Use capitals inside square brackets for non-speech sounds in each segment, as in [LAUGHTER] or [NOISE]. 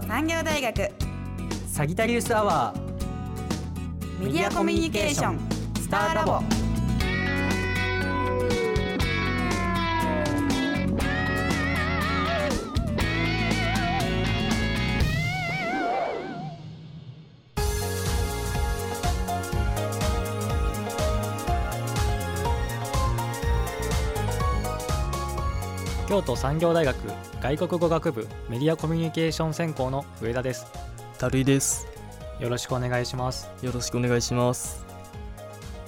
都産業大学サギタリウスアワー。メディアコミュニケーション。スターラボ京都産業大学外国語学部メディアコミュニケーション専攻の上田です。たるいです。よろしくお願いします。よろしくお願いします。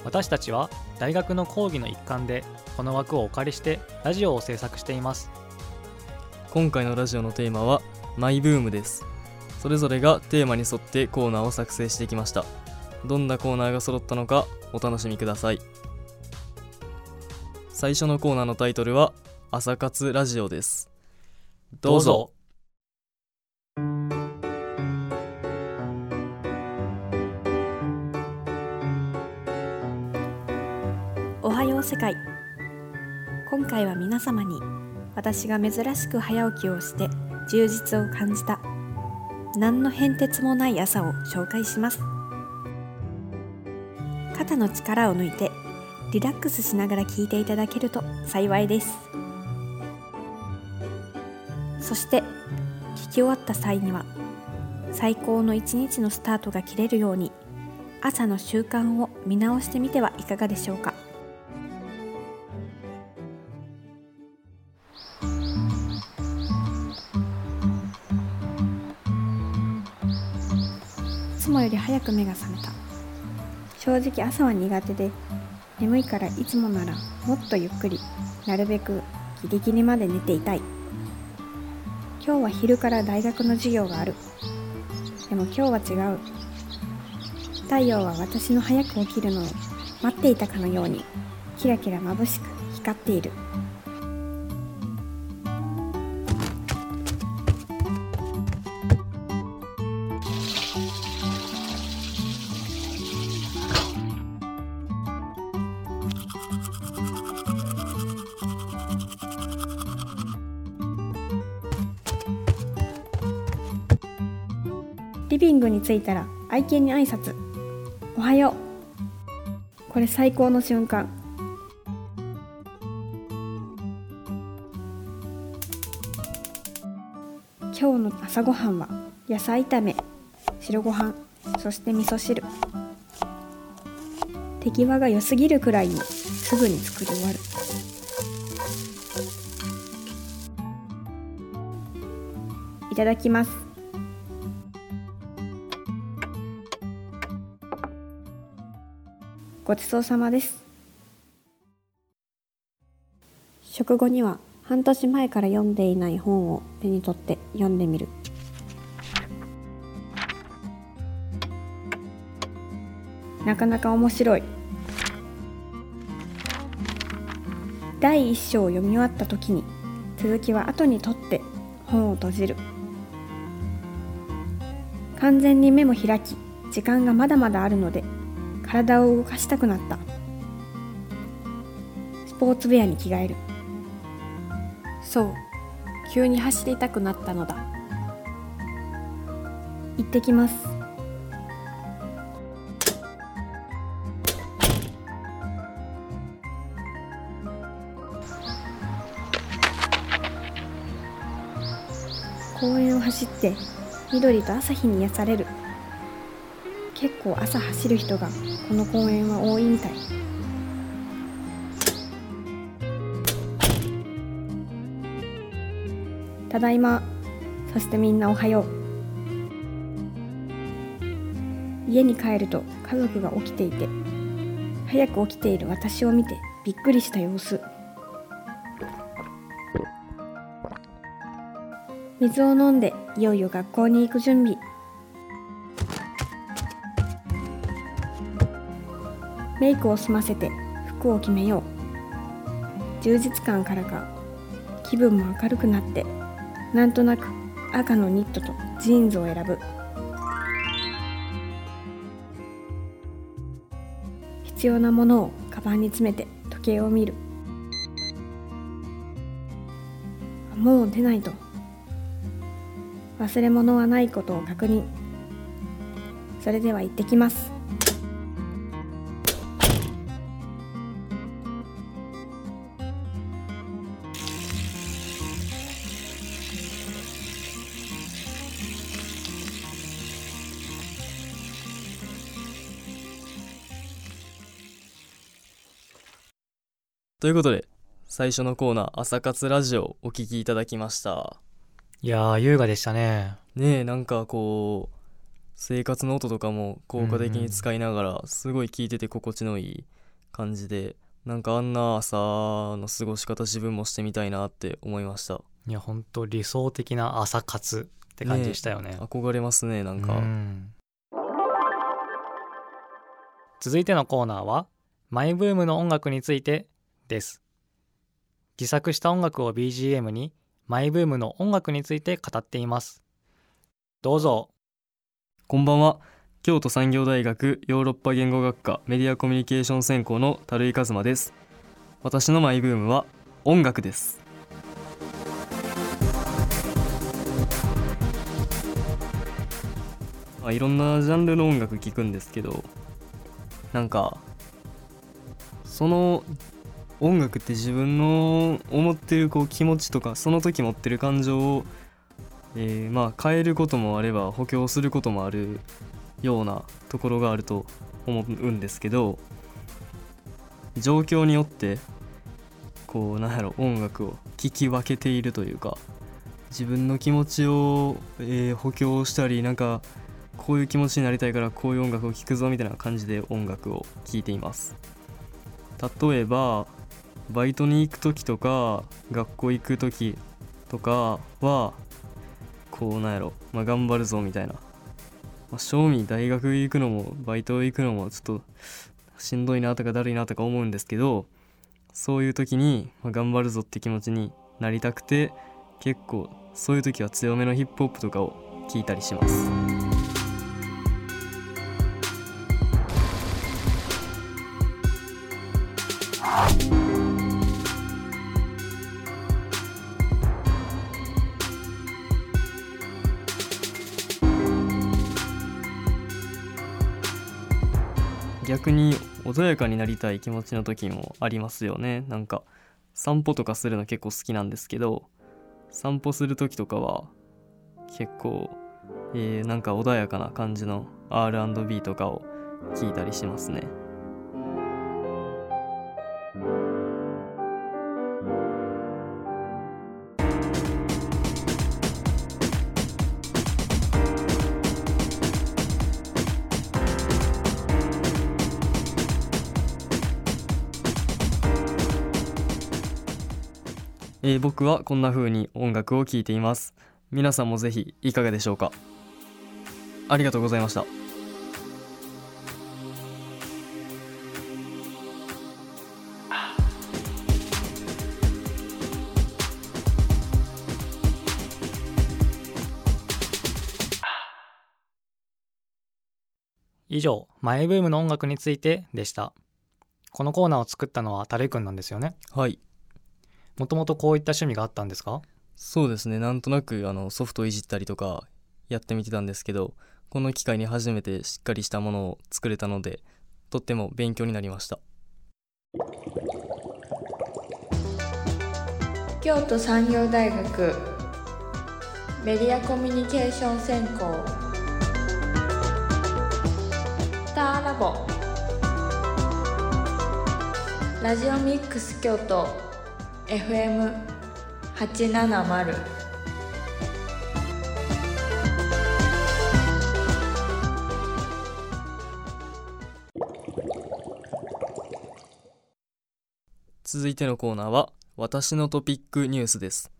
私たちは大学の講義の一環でこの枠をお借りしてラジオを制作しています。今回のラジオのテーマはマイブームです。それぞれがテーマに沿ってコーナーを作成してきました。どんなコーナーが揃ったのかお楽しみください。最初のコーナーのタイトルは朝活ラジオです。どうぞ。おはよう世界。今回は皆様に私が珍しく早起きをして充実を感じた何の変哲もない朝を紹介します。肩の力を抜いてリラックスしながら聞いていただけると幸いですそして聞き終わった際には最高の一日のスタートが切れるように朝の習慣を見直してみてはいかがでしょうか。いつもより早く目が覚めた。正直朝は苦手で眠いからいつもならもっとゆっくりなるべくギリギリまで寝ていたい。今日は昼から大学の授業がある。でも今日は違う。太陽は私の早く起きるのを待っていたかのようにキラキラ眩しく光っている。リビングに着いたら愛犬に挨拶。おはよう。これ最高の瞬間。今日の朝ごはんは野菜炒め白ご飯そして味噌汁。手際が良すぎるくらいにすぐに作り終わる。いただきます。ごちそうさまです。食後には半年前から読んでいない本を手に取って読んでみる。なかなか面白い。第一章を読み終わった時に続きは後に取って本を閉じる。完全に目も開き時間がまだまだあるので体を動かしたくなった。スポーツウェアに着替える。そう。急に走りたくなったのだ。行ってきます。公園を走って緑と朝日に癒される。結構朝走る人がこの公園は多いみたい。ただいま。そしてみんなおはよう。家に帰ると家族が起きていて早く起きている私を見てびっくりした様子。水を飲んでいよいよ学校に行く準備。メイクを済ませて服を決めよう。充実感からか気分も明るくなってなんとなく赤のニットとジーンズを選ぶ。必要なものをカバンに詰めて時計を見る。もう出ないと。忘れ物はないことを確認。それでは行ってきます。ということで最初のコーナー朝活ラジオお聞きいただきました。いやー優雅でしたね。ねえなんかこう生活の音とかも効果的に使いながらすごい聞いてて心地のいい感じでなんかあんな朝の過ごし方自分もしてみたいなって思いました。いやほんと理想的な朝活って感じでしたよね。憧れますねなんか、うん。続いてのコーナーはマイブームの音楽についてです。自作した音楽を BGM にマイブームの音楽について語っています。どうぞ。こんばんは。京都産業大学ヨーロッパ言語学科メディアコミュニケーション専攻の樽井一馬です。私のマイブームは音楽です。まあ、いろんなジャンルの音楽聴くんですけどなんかその音楽って自分の思ってるこう気持ちとかその時持ってる感情を、えーまあ変えることもあれば補強することもあるようなところがあると思うんですけど状況によってこうなんやろ音楽を聴き分けているというか自分の気持ちを、えー補強したりなんかこういう気持ちになりたいからこういう音楽を聴くぞみたいな感じで音楽を聴いています。例えばバイトに行く時とか学校行く時とかはこうなんやろ、まあ、頑張るぞみたいな、まあ、正味大学行くのもバイト行くのもちょっとしんどいなとかだるいなとか思うんですけどそういう時に、まあ、頑張るぞって気持ちになりたくて結構そういう時は強めのヒップホップとかを聞いたりします。穏やかになりたい気持ちの時もありますよね。なんか散歩とかするの結構好きなんですけど散歩する時とかは結構、えーなんか穏やかな感じの R&B とかを聞いたりしますね。僕はこんな風に音楽を聴いています。皆さんもぜひいかがでしょうか？ありがとうございました。以上マイブームの音楽についてでした。このコーナーを作ったのはタレイくんなんですよね？はいもともとこういった趣味があったんですか？そうですね。なんとなくあのソフトをいじったりとかやってみてたんですけどこの機会に初めてしっかりしたものを作れたのでとっても勉強になりました。京都産業大学メディアコミュニケーション専攻。スターラボ。ラジオミックス京都 FM870 続いてのコーナーは私のトピックニュースです。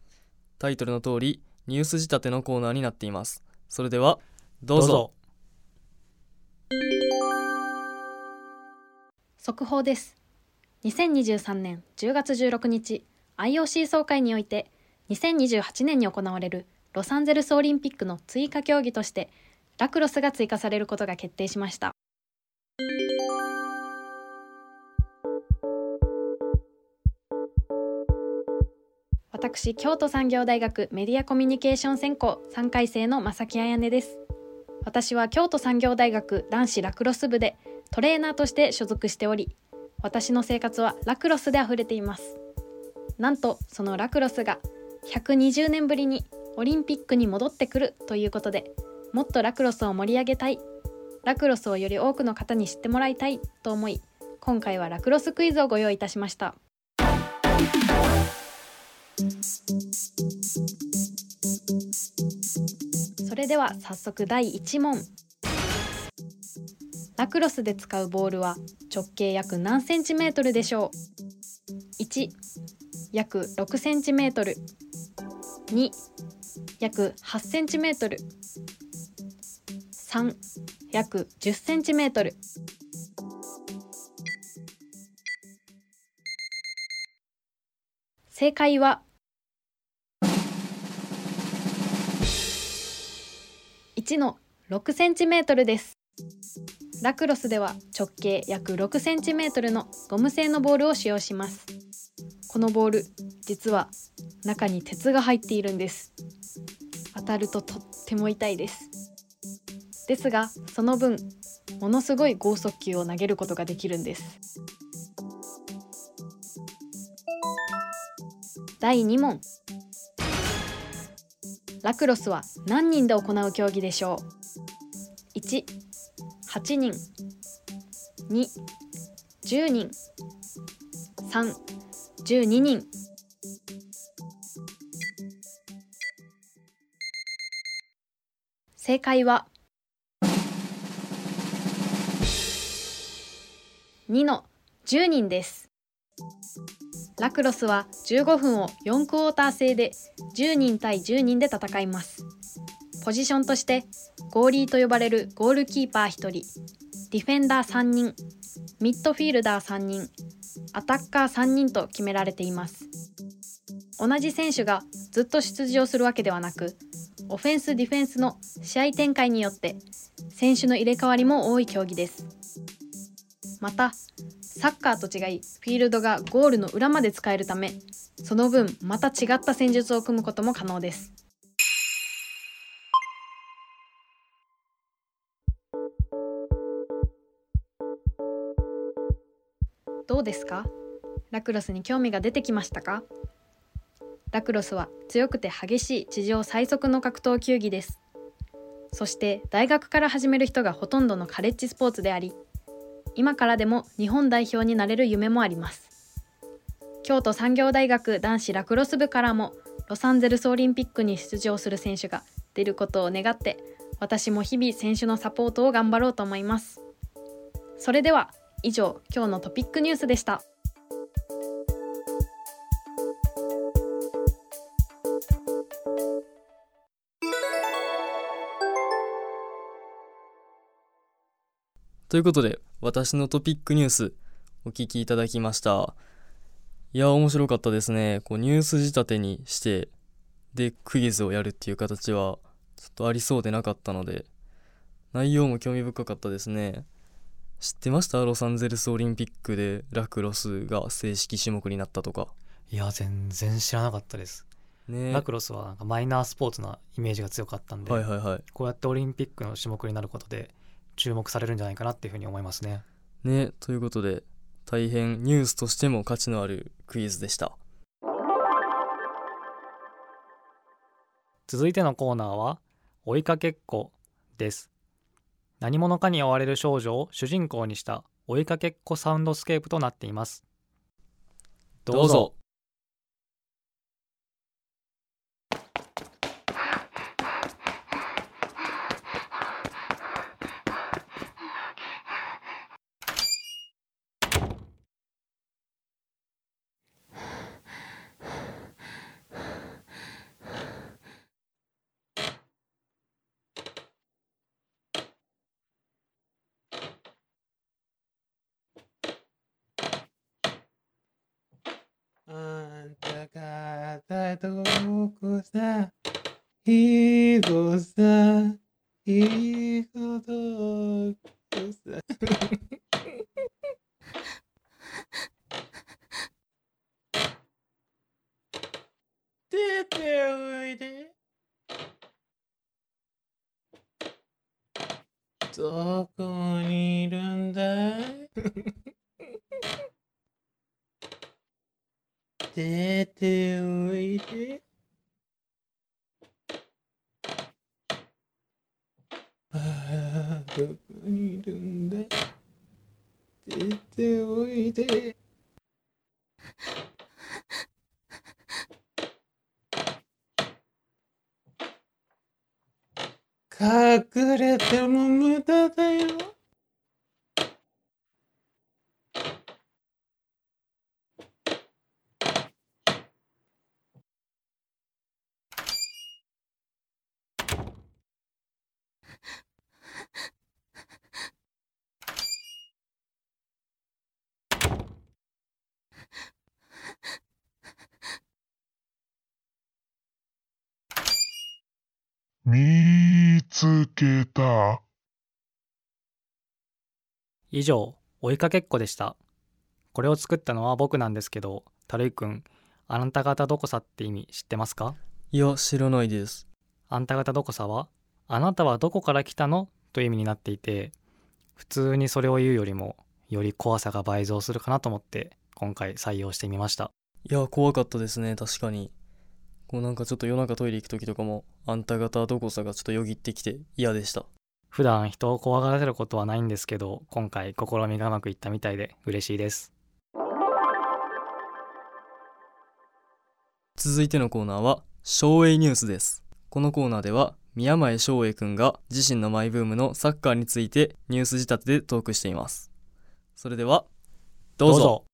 タイトルの通りニュース仕立てのコーナーになっています。それではどうぞ。速報です。2023年10月16日 IOC 総会において2028年に行われるロサンゼルスオリンピックの追加競技としてラクロスが追加されることが決定しました。私京都産業大学メディアコミュニケーション専攻3回生の正木彩音です。私は京都産業大学男子ラクロス部でトレーナーとして所属しており私の生活はラクロスで溢れています。なんとそのラクロスが120年ぶりにオリンピックに戻ってくるということでもっとラクロスを盛り上げたい。ラクロスをより多くの方に知ってもらいたいと思い今回はラクロスクイズをご用意いたしました。それでは早速第1問。ラクロスで使うボールは直径約何センチメートルでしょう？1約6センチメートル。2約8センチメートル。3約10センチメートル。正解は。1の6センチメートルです。ラクロスでは直径約6センチメートルのゴム製のボールを使用します。このボール実は中に鉄が入っているんです。当たるととっても痛いです。ですがその分ものすごい剛速球を投げることができるんです。第2問。ラクロスは何人で行う競技でしょう？18人。210人。3 12人。正解は。2の。10人です。ラクロスは15分を4クォーター制で10人対10人で戦います。ポジションとしてゴーリーと呼ばれるゴールキーパー1人。ディフェンダー3人。ミッドフィールダー3人。アタッカー3人と決められています。同じ選手がずっと出場するわけではなくオフェンスディフェンスの試合展開によって選手の入れ替わりも多い競技です。またサッカーと違いフィールドがゴールの裏まで使えるためその分また違った戦術を組むことも可能です。どうですか？ラクロスに興味が出てきましたか？ラクロスは強くて激しい地上最速の格闘球技です。そして大学から始める人がほとんどのカレッジスポーツであり今からでも日本代表になれる夢もあります。京都産業大学男子ラクロス部からもロサンゼルスオリンピックに出場する選手が出ることを願って私も日々選手のサポートを頑張ろうと思います。それでは以上今日のトピックニュースでした。ということで私のトピックニュースお聞きいただきました。いや面白かったですね。こうニュース仕立てにしてでクイズをやるっていう形はちょっとありそうでなかったので内容も興味深かったですね。知ってました？ロサンゼルスオリンピックでラクロスが正式種目になったとか。いや全然知らなかったです、ね。ラクロスはなんかマイナースポーツなイメージが強かったんで、はいはいはい。こうやってオリンピックの種目になることで注目されるんじゃないかなっていうふうに思いますね。ね。ということで大変ニュースとしても価値のあるクイズでした。続いてのコーナーは追いかけっこです何者かに追われる少女を主人公にした追いかけっこサウンドスケープとなっています。どうぞあんた方どこさいい子さいい子どこさ出ておいでどこにいるんだい出ておいでああどこにいるんだい出ておいで隠れても無駄だよ見つけた。以上追いかけっこでした。これを作ったのは僕なんですけどたるいくんあなた方どこさって意味知ってますか？いや知らないです。あんた方どこさはあなたはどこから来たの？という意味になっていて普通にそれを言うよりもより怖さが倍増するかなと思って今回採用してみました。いや怖かったですね確かにこうなんかちょっと夜中トイレ行く時とかもあんた方どこさがちょっとよぎってきて嫌でした。普段人を怖がらせることはないんですけど今回試みがうまくいったみたいで嬉しいです。続いてのコーナーは昭栄ニュースです。このコーナーでは宮前翔栄くんが自身のマイブームのサッカーについてニュース仕立てでトークしています。それではどうぞ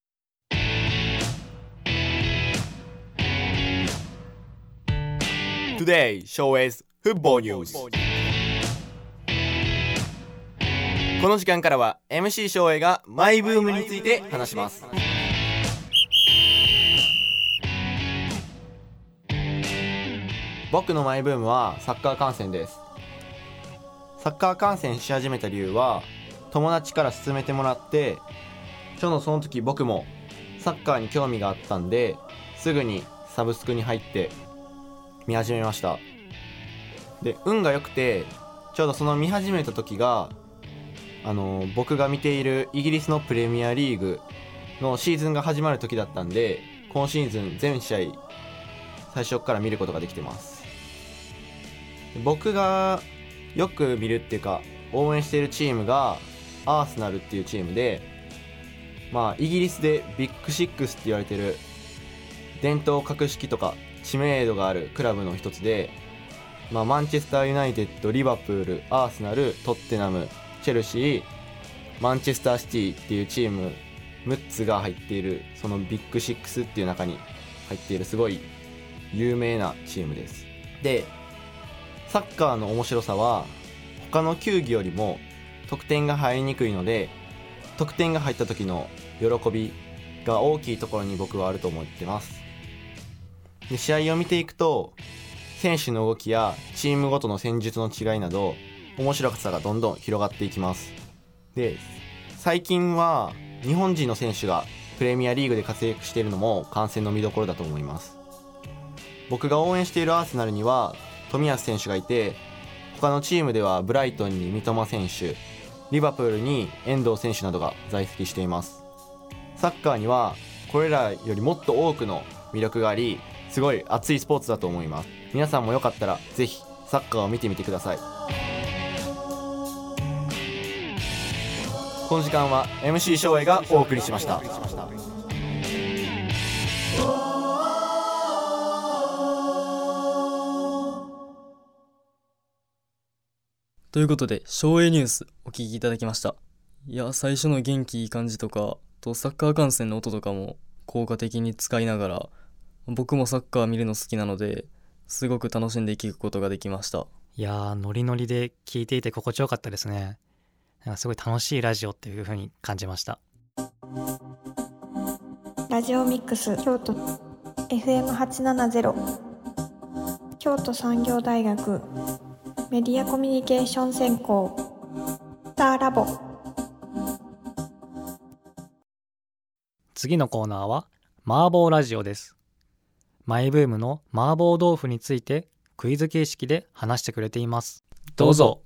Today, show is Football News. この時間からは MC 翔英がマイブームについて話します。僕のマイブームはサッカー観戦です。サッカー観戦し始めた理由は友達から勧めてもらってちょうどその時僕もサッカーに興味があったんですぐにサブスクに入って見始めました。で運が良くてちょうどその見始めた時があの僕が見ているイギリスのプレミアリーグのシーズンが始まる時だったんで今シーズン全試合最初から見ることができてます。僕がよく見るっていうか応援しているチームがアーセナルっていうチームでまあイギリスでビッグシックスって言われてる伝統格式とか知名度があるクラブの一つで、まあ、マンチェスター・ユナイテッドリバプールアーセナルトッテナムチェルシーマンチェスターシティっていうチーム6つが入っているそのビッグシックスっていう中に入っているすごい有名なチームです。でサッカーの面白さは他の球技よりも得点が入りにくいので得点が入った時の喜びが大きいところに僕はあると思ってます。で試合を見ていくと選手の動きやチームごとの戦術の違いなど面白さがどんどん広がっていきます。で最近は日本人の選手がプレミアリーグで活躍しているのも観戦の見どころだと思います。僕が応援しているアーセナルには冨安選手がいて他のチームではブライトンに三笘選手リバプールに遠藤選手などが在籍しています。サッカーにはこれらよりもっと多くの魅力がありすごい熱いスポーツだと思います。皆さんもよかったらぜひサッカーを見てみてください。この時間は MC 翔英がお送りしました。ということで昭栄ニュースお聞きいただきました。いや最初の元気いい感じとかとサッカー観戦の音とかも効果的に使いながら僕もサッカー見るの好きなのですごく楽しんで聞くことができました。いやーノリノリで聞いていて心地よかったですね。なんかすごい楽しいラジオっていう風に感じました。ラジオミックス京都。FM870 京都産業大学。メディアコミュニケーション専攻。スターラボ。次のコーナーは麻婆ラジオですマイブームの麻婆豆腐についてクイズ形式で話してくれています。どうぞ。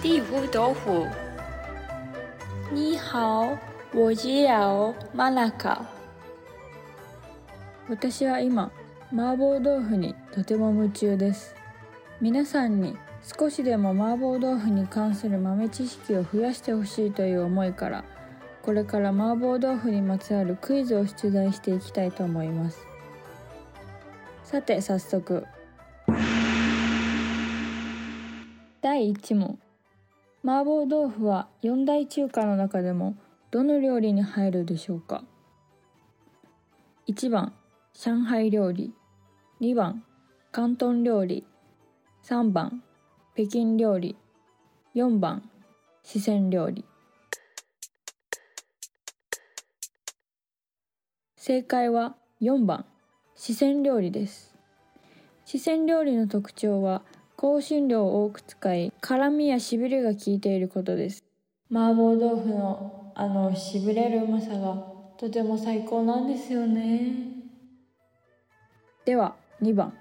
地府豆腐。你好我知道マナカ私は今麻婆豆腐にとても夢中です。皆さんに少しでも麻婆豆腐に関する豆知識を増やしてほしいという思いからこれから麻婆豆腐にまつわるクイズを出題していきたいと思います。さて早速。第1問。麻婆豆腐は四大中華の中でもどの料理に入るでしょうか？1番上海料理。2番広東料理。3番北京料理。4番四川料理。正解は4番。四川料理です。四川料理の特徴は香辛料を多く使い辛みやしびれが効いていることです。麻婆豆腐のあのしびれるうまさがとても最高なんですよね。では2番。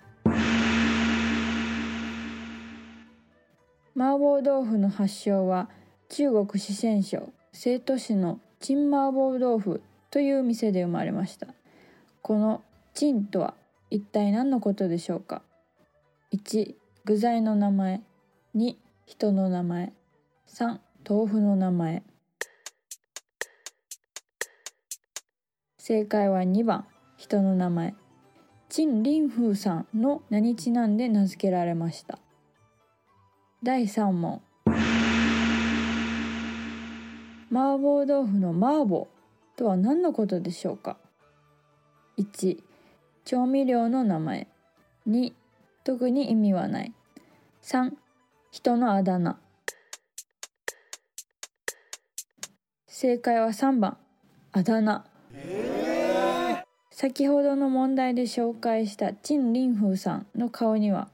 麻婆豆腐の発祥は中国四川省成都市の陳麻婆豆腐という店で生まれました。この陳とは一体何のことでしょうか？1具材の名前。2人の名前。3豆腐の名前。正解は2番。人の名前。陳林風さんの名にちなんで名付けられました。第3問。麻婆豆腐の麻婆。とは何のことでしょうか？1調味料の名前。2特に意味はない。3人のあだ名。正解は3番。あだ名。先ほどの問題で紹介した陳林風さんの顔には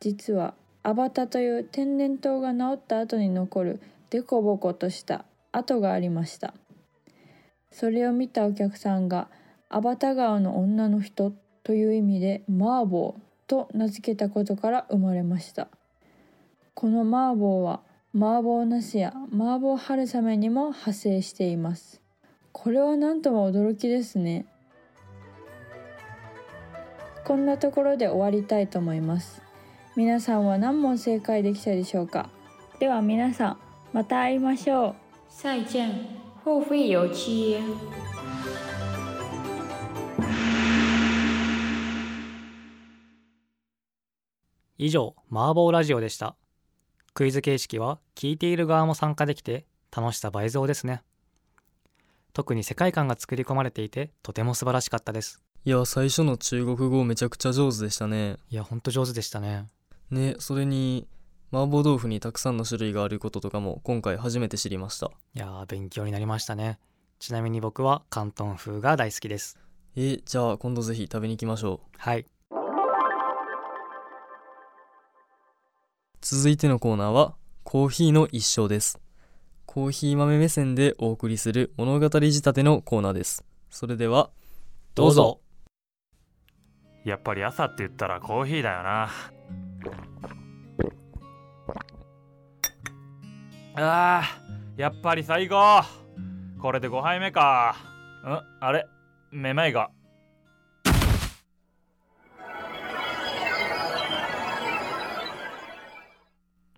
実はアバタという天然痘が治った後に残るデコボコとした跡がありました。それを見たお客さんがアバタ川の女の人という意味で麻婆と名付けたことから生まれました。この麻婆は麻婆茄子や麻婆春雨にも派生しています。これは何とも驚きですね。こんなところで終わりたいと思います。皆さんは何問正解できたでしょうか？では皆さんまた会いましょう。再见。后会有期。以上麻婆ラジオでした。クイズ形式は聞いている側も参加できて楽しさ倍増ですね。特に世界観が作り込まれていてとても素晴らしかったです。いや最初の中国語めちゃくちゃ上手でしたね。いやほんと上手でしたね。ねそれに麻婆豆腐にたくさんの種類があることとかも今回初めて知りました。いやー勉強になりましたね。ちなみに僕は広東風が大好きです。えじゃあ今度ぜひ食べに行きましょう。はい。続いてのコーナーはコーヒーの一生です。コーヒー豆目線でお送りする物語仕立てのコーナーです。それではどうぞ。やっぱり朝って言ったらコーヒーだよなあーやっぱり最高これで5杯目か。んあれめまいが。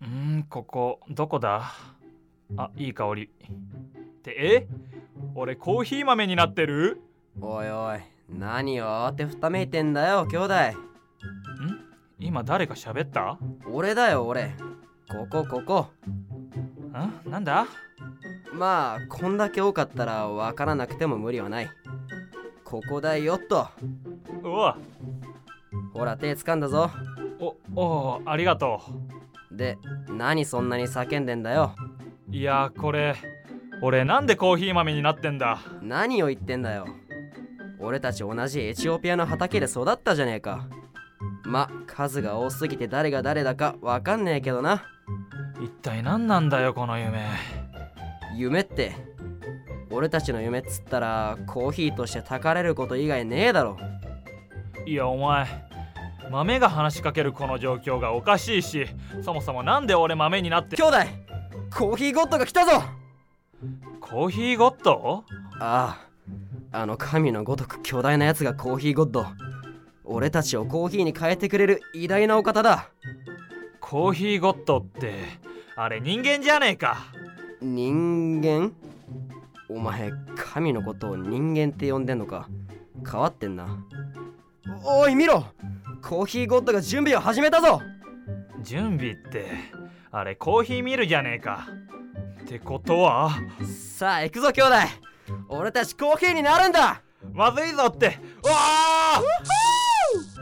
んここどこだ？あいい香り。ってえ？俺コーヒー豆になってる？おいおい何を慌てふためいてんだよ兄弟。ん？今誰か喋った？俺だよ俺。ここここん？なんだ？まあこんだけ多かったら分からなくても無理はない。ここだよっと。うわ。ほら手掴んだぞ。おおありがとで何そんなに叫んでんだよ。ういやこれ俺なんでコーヒー豆になってんだ？何を言ってんだよ。俺たち同じエチオピアの畑で育ったじゃねえか。ま数が多すぎて誰が誰だかわかんねえけどな一体何なんだよこの夢。夢って俺たちの夢っつったらコーヒーとしてたかれること以外ねえだろ。いやお前豆が話しかけるこの状況がおかしいしそもそもなんで俺豆になって兄弟コーヒーゴッドが来たぞ。コーヒーゴッドあああの神のごとく巨大なやつがコーヒーゴッド俺たちをコーヒーに変えてくれる偉大なお方だ。コーヒーゴッドってあれ人間じゃねえか。人間？お前神のことを人間って呼んでんのか？変わってんな。おい見ろ！コーヒーゴッドが準備を始めたぞ！準備ってあれコーヒーミルじゃねえか。ってことは？さあ行くぞ兄弟！俺たちコーヒーになるんだ！まずいぞって。わあ！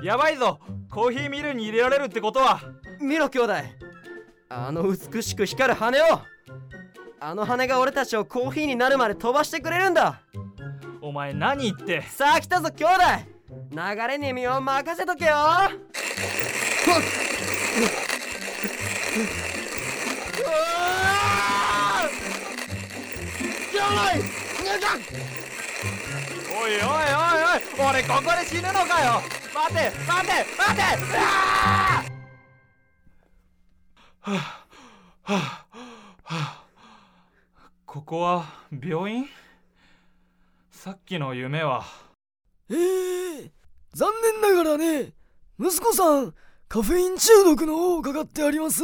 やばいぞ。コーヒーミルに入れられるってことは。見ろ兄弟あの美しく光る羽をあの羽が俺たちをコーヒーになるまで飛ばしてくれるんだ。お前何言って。さあ来たぞ兄弟。流れに身を任せとけよ。おいおいおいおい俺ここで死ぬのかよ。待て待て待ては [SIGHS] あここは病院？さっきの夢は？ええ残念ながらね息子さんカフェイン中毒の方かかってあります。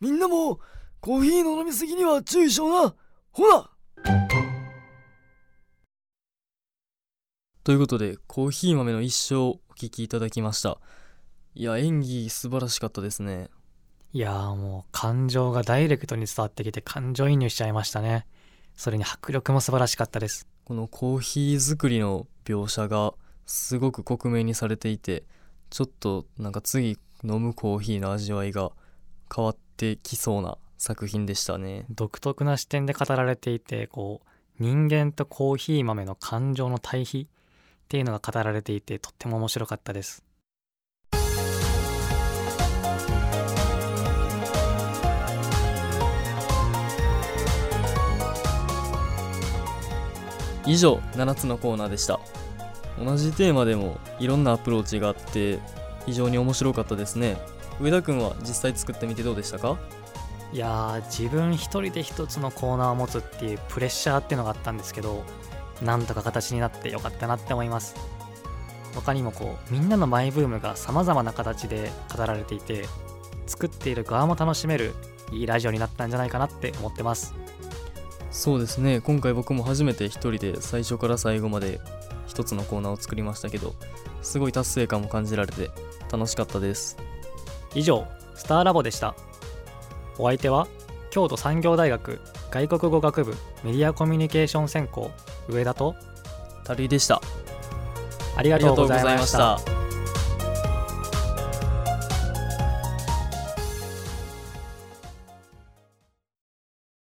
みんなもコーヒーの飲みすぎには注意しような。ほら！ということでコーヒー豆の一生お聞きいただきました。いや演技素晴らしかったですね。いやーもう感情がダイレクトに伝わってきて感情移入しちゃいましたね。それに迫力も素晴らしかったです。このコーヒー作りの描写がすごく克明にされていてちょっとなんか次飲むコーヒーの味わいが変わってきそうな作品でしたね。独特な視点で語られていてこう人間とコーヒー豆の感情の対比っていうのが語られていてとっても面白かったです以上7つのコーナーでした。同じテーマでもいろんなアプローチがあって非常に面白かったですね。上田くんは実際作ってみてどうでしたか？いや自分一人で一つのコーナーを持つっていうプレッシャーっていうのがあったんですけどなんとか形になってよかったなって思います。他にもこうみんなのマイブームが様々な形で語られていて作っている側も楽しめるいいラジオになったんじゃないかなって思ってます。そうですね。今回僕も初めて一人で最初から最後まで一つのコーナーを作りましたけどすごい達成感も感じられて楽しかったです。以上スターラボでした。お相手は京都産業大学外国語学部メディアコミュニケーション専攻上田とタルイでした。ありがとうございました